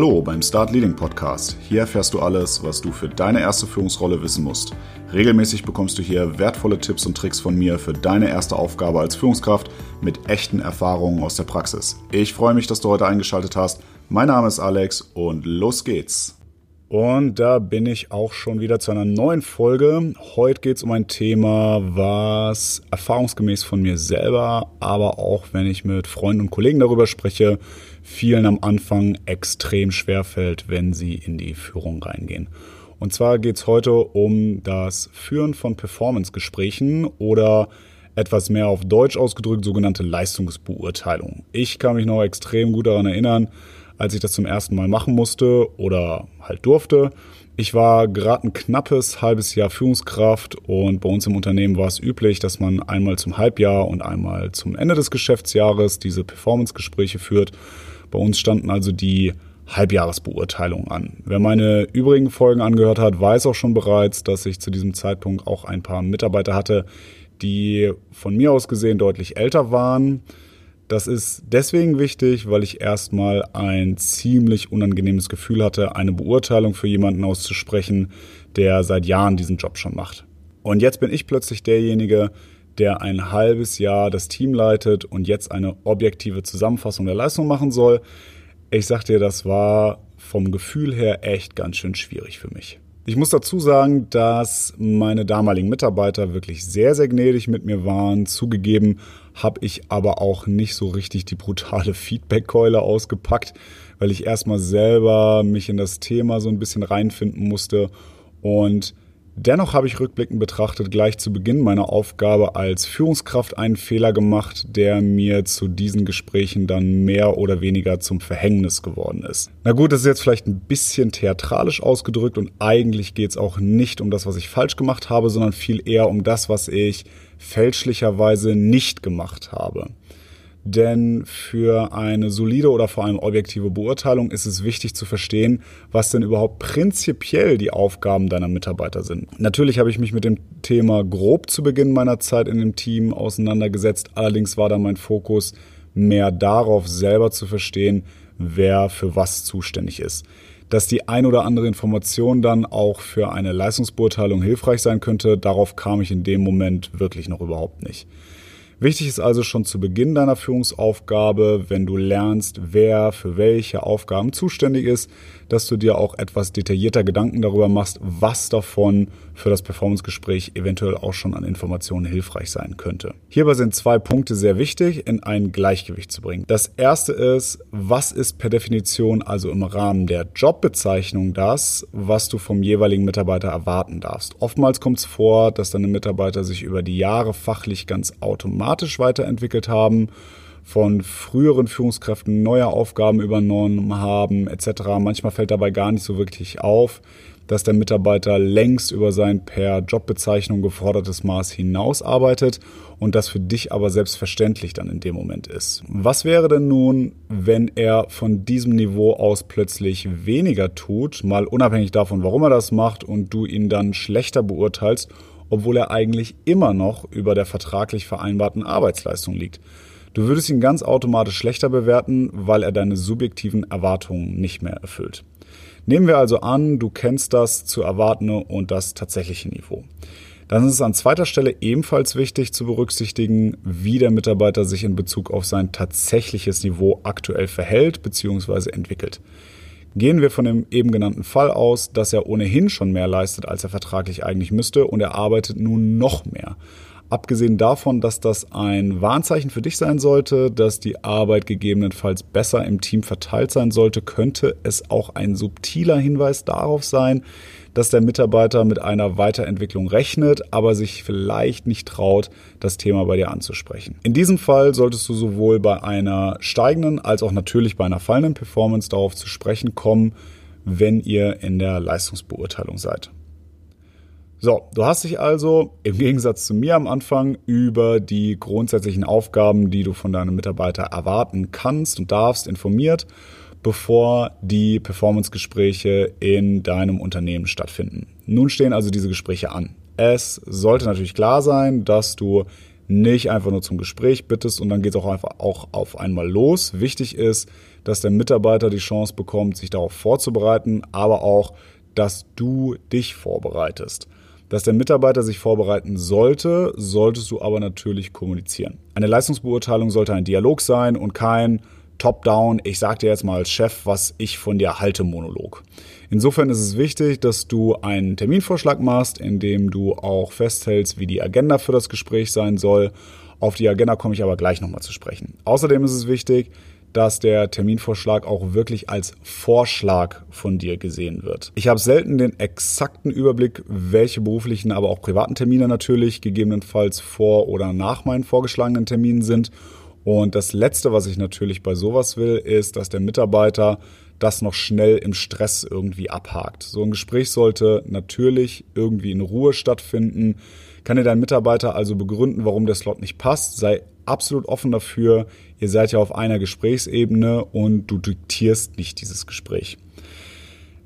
Hallo beim Start Leading Podcast. Hier erfährst du alles, was du für deine erste Führungsrolle wissen musst. Regelmäßig bekommst du hier wertvolle Tipps und Tricks von mir für deine erste Aufgabe als Führungskraft mit echten Erfahrungen aus der Praxis. Ich freue mich, dass du heute eingeschaltet hast. Mein Name ist Alex und los geht's. Und da bin ich auch schon wieder zu einer neuen Folge. Heute geht es um ein Thema, was erfahrungsgemäß von mir selber, aber auch wenn ich mit Freunden und Kollegen darüber spreche, vielen am Anfang extrem schwer fällt, wenn sie in die Führung reingehen. Und zwar geht es heute um das Führen von Performance-Gesprächen oder etwas mehr auf Deutsch ausgedrückt sogenannte Leistungsbeurteilung. Ich kann mich noch extrem gut daran erinnern, als ich das zum ersten Mal machen musste oder halt durfte. Ich war gerade ein knappes halbes Jahr Führungskraft und bei uns im Unternehmen war es üblich, dass man einmal zum Halbjahr und einmal zum Ende des Geschäftsjahres diese Performance-Gespräche führt. Bei uns standen also die Halbjahresbeurteilungen an. Wer meine übrigen Folgen angehört hat, weiß auch schon bereits, dass ich zu diesem Zeitpunkt auch ein paar Mitarbeiter hatte, die von mir aus gesehen deutlich älter waren. Das ist deswegen wichtig, weil ich erstmal ein ziemlich unangenehmes Gefühl hatte, eine Beurteilung für jemanden auszusprechen, der seit Jahren diesen Job schon macht. Und jetzt bin ich plötzlich derjenige, der ein halbes Jahr das Team leitet und jetzt eine objektive Zusammenfassung der Leistung machen soll. Ich sag dir, das war vom Gefühl her echt ganz schön schwierig für mich. Ich muss dazu sagen, dass meine damaligen Mitarbeiter wirklich sehr, sehr gnädig mit mir waren. Zugegeben habe ich aber auch nicht so richtig die brutale Feedback-Keule ausgepackt, weil ich erstmal selber mich in das Thema so ein bisschen reinfinden musste und Dennoch habe ich rückblickend betrachtet gleich zu Beginn meiner Aufgabe als Führungskraft einen Fehler gemacht, der mir zu diesen Gesprächen dann mehr oder weniger zum Verhängnis geworden ist. Na gut, das ist jetzt vielleicht ein bisschen theatralisch ausgedrückt und eigentlich geht es auch nicht um das, was ich falsch gemacht habe, sondern viel eher um das, was ich fälschlicherweise nicht gemacht habe. Denn für eine solide oder vor allem objektive Beurteilung ist es wichtig zu verstehen, was denn überhaupt prinzipiell die Aufgaben deiner Mitarbeiter sind. Natürlich habe ich mich mit dem Thema grob zu Beginn meiner Zeit in dem Team auseinandergesetzt. Allerdings war da mein Fokus mehr darauf, selber zu verstehen, wer für was zuständig ist. Dass die ein oder andere Information dann auch für eine Leistungsbeurteilung hilfreich sein könnte, darauf kam ich in dem Moment wirklich noch überhaupt nicht. Wichtig ist also schon zu Beginn deiner Führungsaufgabe, wenn du lernst, wer für welche Aufgaben zuständig ist, dass du dir auch etwas detaillierter Gedanken darüber machst, was davon für das Performance-Gespräch eventuell auch schon an Informationen hilfreich sein könnte. Hierbei sind zwei Punkte sehr wichtig, in ein Gleichgewicht zu bringen. Das erste ist, was ist per Definition also im Rahmen der Jobbezeichnung das, was du vom jeweiligen Mitarbeiter erwarten darfst. Oftmals kommt es vor, dass deine Mitarbeiter sich über die Jahre fachlich ganz automatisch weiterentwickelt haben von früheren Führungskräften neue Aufgaben übernommen haben etc. Manchmal fällt dabei gar nicht so wirklich auf, dass der Mitarbeiter längst über sein per Jobbezeichnung gefordertes Maß hinaus arbeitet und das für dich aber selbstverständlich dann in dem Moment ist. Was wäre denn nun, wenn er von diesem Niveau aus plötzlich weniger tut, mal unabhängig davon, warum er das macht und du ihn dann schlechter beurteilst, obwohl er eigentlich immer noch über der vertraglich vereinbarten Arbeitsleistung liegt? Du würdest ihn ganz automatisch schlechter bewerten, weil er deine subjektiven Erwartungen nicht mehr erfüllt. Nehmen wir also an, du kennst das zu erwartende und das tatsächliche Niveau. Dann ist es an zweiter Stelle ebenfalls wichtig zu berücksichtigen, wie der Mitarbeiter sich in Bezug auf sein tatsächliches Niveau aktuell verhält bzw. entwickelt. Gehen wir von dem eben genannten Fall aus, dass er ohnehin schon mehr leistet, als er vertraglich eigentlich müsste und er arbeitet nun noch mehr. Abgesehen davon, dass das ein Warnzeichen für dich sein sollte, dass die Arbeit gegebenenfalls besser im Team verteilt sein sollte, könnte es auch ein subtiler Hinweis darauf sein, dass der Mitarbeiter mit einer Weiterentwicklung rechnet, aber sich vielleicht nicht traut, das Thema bei dir anzusprechen. In diesem Fall solltest du sowohl bei einer steigenden als auch natürlich bei einer fallenden Performance darauf zu sprechen kommen, wenn ihr in der Leistungsbeurteilung seid. So, du hast dich also im Gegensatz zu mir am Anfang über die grundsätzlichen Aufgaben, die du von deinem Mitarbeiter erwarten kannst und darfst, informiert, bevor die Performance-Gespräche in deinem Unternehmen stattfinden. Nun stehen also diese Gespräche an. Es sollte natürlich klar sein, dass du nicht einfach nur zum Gespräch bittest und dann geht es auch einfach auch auf einmal los. Wichtig ist, dass der Mitarbeiter die Chance bekommt, sich darauf vorzubereiten, aber auch, dass du dich vorbereitest. Dass der Mitarbeiter sich vorbereiten sollte, solltest du aber natürlich kommunizieren. Eine Leistungsbeurteilung sollte ein Dialog sein und kein Top-Down, ich sage dir jetzt mal als Chef, was ich von dir halte, Monolog. Insofern ist es wichtig, dass du einen Terminvorschlag machst, in dem du auch festhältst, wie die Agenda für das Gespräch sein soll. Auf die Agenda komme ich aber gleich nochmal zu sprechen. Außerdem ist es wichtig, dass der Terminvorschlag auch wirklich als Vorschlag von dir gesehen wird. Ich habe selten den exakten Überblick, welche beruflichen, aber auch privaten Termine natürlich gegebenenfalls vor oder nach meinen vorgeschlagenen Terminen sind. Und das Letzte, was ich natürlich bei sowas will, ist, dass der Mitarbeiter das noch schnell im Stress irgendwie abhakt. So ein Gespräch sollte natürlich irgendwie in Ruhe stattfinden. Kann dir dein Mitarbeiter also begründen, warum der Slot nicht passt? Sei absolut offen dafür. Ihr seid ja auf einer Gesprächsebene und du diktierst nicht dieses Gespräch.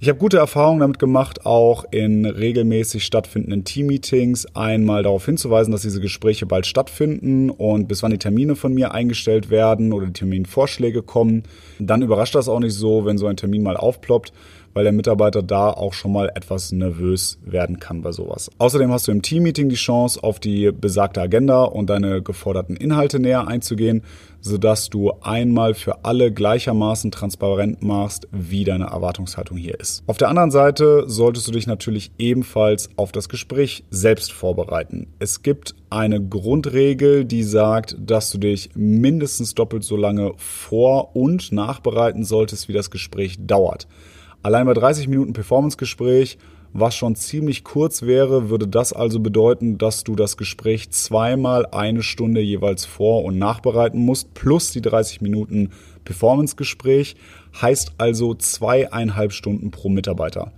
Ich habe gute Erfahrungen damit gemacht, auch in regelmäßig stattfindenden Teammeetings einmal darauf hinzuweisen, dass diese Gespräche bald stattfinden und bis wann die Termine von mir eingestellt werden oder die Terminvorschläge kommen. Dann überrascht das auch nicht so, wenn so ein Termin mal aufploppt, weil der Mitarbeiter da auch schon mal etwas nervös werden kann bei sowas. Außerdem hast du im Teammeeting die Chance, auf die besagte Agenda und deine geforderten Inhalte näher einzugehen, sodass du einmal für alle gleichermaßen transparent machst, wie deine Erwartungshaltung hier ist. Auf der anderen Seite solltest du dich natürlich ebenfalls auf das Gespräch selbst vorbereiten. Es gibt eine Grundregel, die sagt, dass du dich mindestens doppelt so lange vor- und nachbereiten solltest, wie das Gespräch dauert. Allein bei 30 Minuten Performance-Gespräch, was schon ziemlich kurz wäre, würde das also bedeuten, dass du das Gespräch zweimal eine Stunde jeweils vor- und nachbereiten musst, plus die 30 Minuten Performance-Gespräch, heißt also zweieinhalb Stunden pro Mitarbeiter.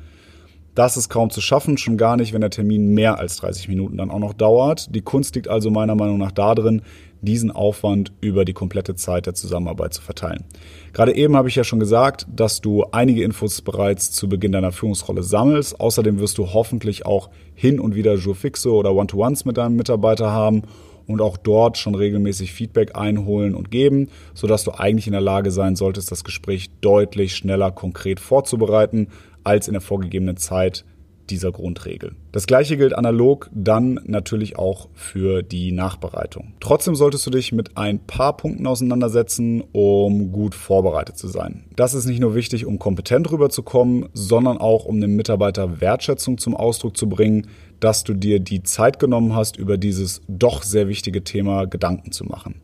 Das ist kaum zu schaffen, schon gar nicht, wenn der Termin mehr als 30 Minuten dann auch noch dauert. Die Kunst liegt also meiner Meinung nach darin, diesen Aufwand über die komplette Zeit der Zusammenarbeit zu verteilen. Gerade eben habe ich ja schon gesagt, dass du einige Infos bereits zu Beginn deiner Führungsrolle sammelst. Außerdem wirst du hoffentlich auch hin und wieder Jour fixe oder One-to-Ones mit deinem Mitarbeiter haben und auch dort schon regelmäßig Feedback einholen und geben, sodass du eigentlich in der Lage sein solltest, das Gespräch deutlich schneller konkret vorzubereiten, als in der vorgegebenen Zeit dieser Grundregel. Das gleiche gilt analog dann natürlich auch für die Nachbereitung. Trotzdem solltest du dich mit ein paar Punkten auseinandersetzen, um gut vorbereitet zu sein. Das ist nicht nur wichtig, um kompetent rüberzukommen, sondern auch um dem Mitarbeiter Wertschätzung zum Ausdruck zu bringen, dass du dir die Zeit genommen hast, über dieses doch sehr wichtige Thema Gedanken zu machen.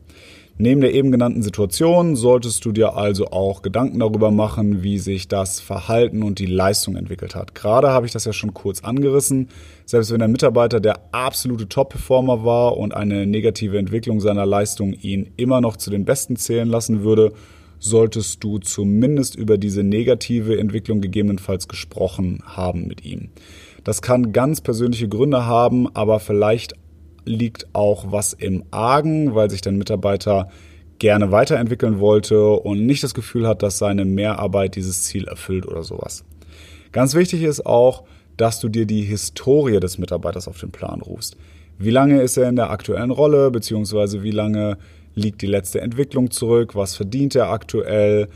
Neben der eben genannten Situation solltest du dir also auch Gedanken darüber machen, wie sich das Verhalten und die Leistung entwickelt hat. Gerade habe ich das ja schon kurz angerissen. Selbst wenn der Mitarbeiter der absolute Top-Performer war und eine negative Entwicklung seiner Leistung ihn immer noch zu den Besten zählen lassen würde, solltest du zumindest über diese negative Entwicklung gegebenenfalls gesprochen haben mit ihm. Das kann ganz persönliche Gründe haben, aber vielleicht liegt auch was im Argen, weil sich dein Mitarbeiter gerne weiterentwickeln wollte und nicht das Gefühl hat, dass seine Mehrarbeit dieses Ziel erfüllt oder sowas. Ganz wichtig ist auch, dass du dir die Historie des Mitarbeiters auf den Plan rufst. Wie lange ist er in der aktuellen Rolle, beziehungsweise wie lange liegt die letzte Entwicklung zurück, was verdient er aktuell,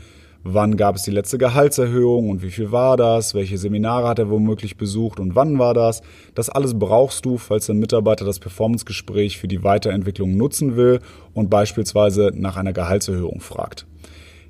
wann gab es die letzte Gehaltserhöhung und wie viel war das, welche Seminare hat er womöglich besucht und wann war das. Das alles brauchst du, falls der Mitarbeiter das Performancegespräch für die Weiterentwicklung nutzen will und beispielsweise nach einer Gehaltserhöhung fragt.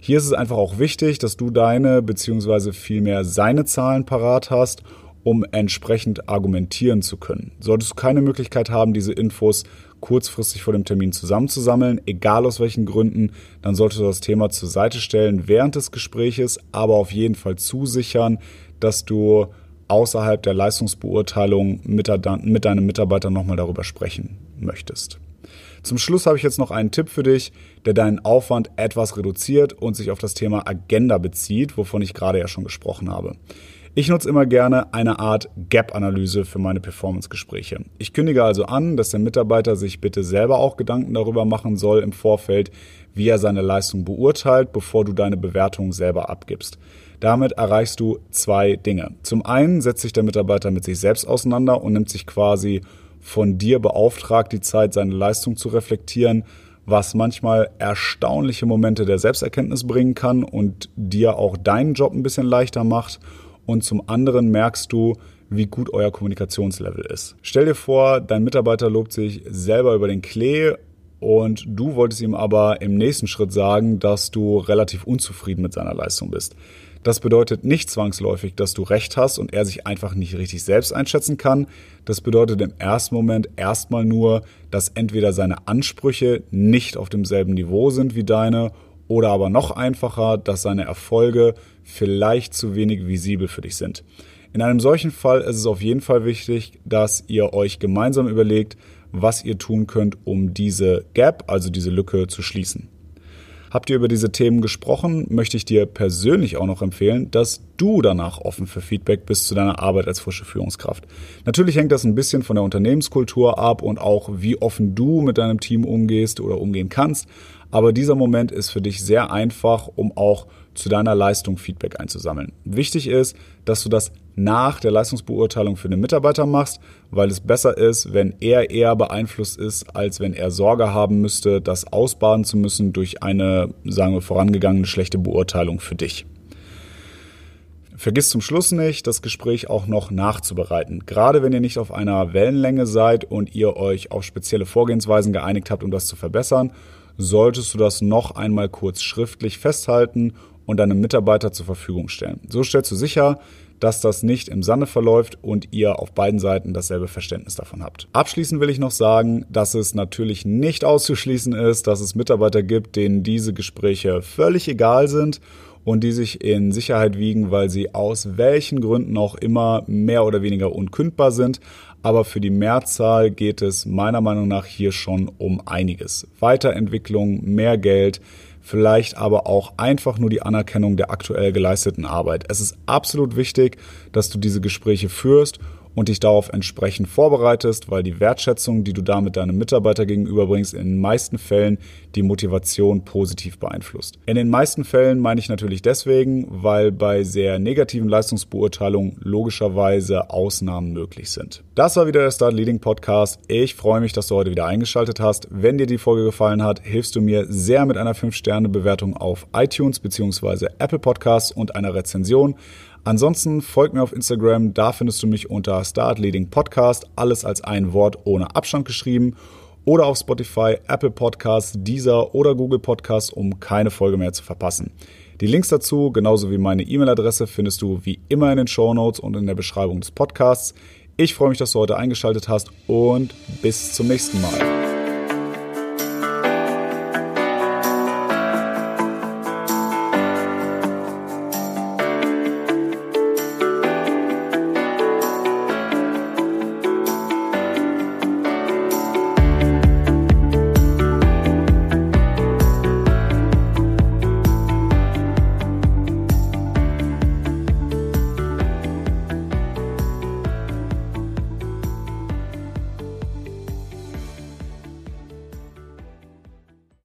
Hier ist es einfach auch wichtig, dass du deine bzw. vielmehr seine Zahlen parat hast um entsprechend argumentieren zu können. Solltest du keine Möglichkeit haben, diese Infos kurzfristig vor dem Termin zusammenzusammeln, egal aus welchen Gründen, dann solltest du das Thema zur Seite stellen während des Gespräches, aber auf jeden Fall zusichern, dass du außerhalb der Leistungsbeurteilung mit, deinem Mitarbeiter nochmal darüber sprechen möchtest. Zum Schluss habe ich jetzt noch einen Tipp für dich, der deinen Aufwand etwas reduziert und sich auf das Thema Agenda bezieht, wovon ich gerade ja schon gesprochen habe. Ich nutze immer gerne eine Art Gap-Analyse für meine Performance-Gespräche. Ich kündige also an, dass der Mitarbeiter sich bitte selber auch Gedanken darüber machen soll im Vorfeld, wie er seine Leistung beurteilt, bevor du deine Bewertung selber abgibst. Damit erreichst du zwei Dinge. Zum einen setzt sich der Mitarbeiter mit sich selbst auseinander und nimmt sich quasi von dir beauftragt, die Zeit, seine Leistung zu reflektieren, was manchmal erstaunliche Momente der Selbsterkenntnis bringen kann und dir auch deinen Job ein bisschen leichter macht. Und zum anderen merkst du, wie gut euer Kommunikationslevel ist. Stell dir vor, dein Mitarbeiter lobt sich selber über den Klee und du wolltest ihm aber im nächsten Schritt sagen, dass du relativ unzufrieden mit seiner Leistung bist. Das bedeutet nicht zwangsläufig, dass du recht hast und er sich einfach nicht richtig selbst einschätzen kann. Das bedeutet im ersten Moment erstmal nur, dass entweder seine Ansprüche nicht auf demselben Niveau sind wie deine oder aber noch einfacher, dass seine Erfolge vielleicht zu wenig visibel für dich sind. In einem solchen Fall ist es auf jeden Fall wichtig, dass ihr euch gemeinsam überlegt, was ihr tun könnt, um diese Gap, also diese Lücke zu schließen. Habt ihr über diese Themen gesprochen, möchte ich dir persönlich auch noch empfehlen, dass du danach offen für Feedback bist zu deiner Arbeit als frische Führungskraft. Natürlich hängt das ein bisschen von der Unternehmenskultur ab und auch wie offen du mit deinem Team umgehst oder umgehen kannst. Aber dieser Moment ist für dich sehr einfach, um auch zu deiner Leistung Feedback einzusammeln. Wichtig ist, dass du das nach der Leistungsbeurteilung für den Mitarbeiter machst, weil es besser ist, wenn er eher beeinflusst ist, als wenn er Sorge haben müsste, das ausbaden zu müssen durch eine, sagen wir, vorangegangene schlechte Beurteilung für dich. Vergiss zum Schluss nicht, das Gespräch auch noch nachzubereiten. Gerade wenn ihr nicht auf einer Wellenlänge seid und ihr euch auf spezielle Vorgehensweisen geeinigt habt, um das zu verbessern, solltest du das noch einmal kurz schriftlich festhalten und deinem Mitarbeiter zur Verfügung stellen. So stellst du sicher, dass das nicht im Sande verläuft und ihr auf beiden Seiten dasselbe Verständnis davon habt. Abschließend will ich noch sagen, dass es natürlich nicht auszuschließen ist, dass es Mitarbeiter gibt, denen diese Gespräche völlig egal sind und die sich in Sicherheit wiegen, weil sie aus welchen Gründen auch immer mehr oder weniger unkündbar sind. Aber für die Mehrzahl geht es meiner Meinung nach hier schon um einiges. Weiterentwicklung, mehr Geld, vielleicht aber auch einfach nur die Anerkennung der aktuell geleisteten Arbeit. Es ist absolut wichtig, dass du diese Gespräche führst und dich darauf entsprechend vorbereitest, weil die Wertschätzung, die du damit deinem Mitarbeiter gegenüberbringst, in den meisten Fällen die Motivation positiv beeinflusst. In den meisten Fällen meine ich natürlich deswegen, weil bei sehr negativen Leistungsbeurteilungen logischerweise Ausnahmen möglich sind. Das war wieder der Start Leading Podcast. Ich freue mich, dass du heute wieder eingeschaltet hast. Wenn dir die Folge gefallen hat, hilfst du mir sehr mit einer 5-Sterne-Bewertung auf iTunes bzw. Apple Podcasts und einer Rezension. Ansonsten folg mir auf Instagram, da findest du mich unter Start Leading Podcast, alles als ein Wort ohne Abstand geschrieben. Oder auf Spotify, Apple Podcasts, Deezer oder Google Podcasts, um keine Folge mehr zu verpassen. Die Links dazu, genauso wie meine E-Mail-Adresse, findest du wie immer in den Show Notes und in der Beschreibung des Podcasts. Ich freue mich, dass du heute eingeschaltet hast und bis zum nächsten Mal.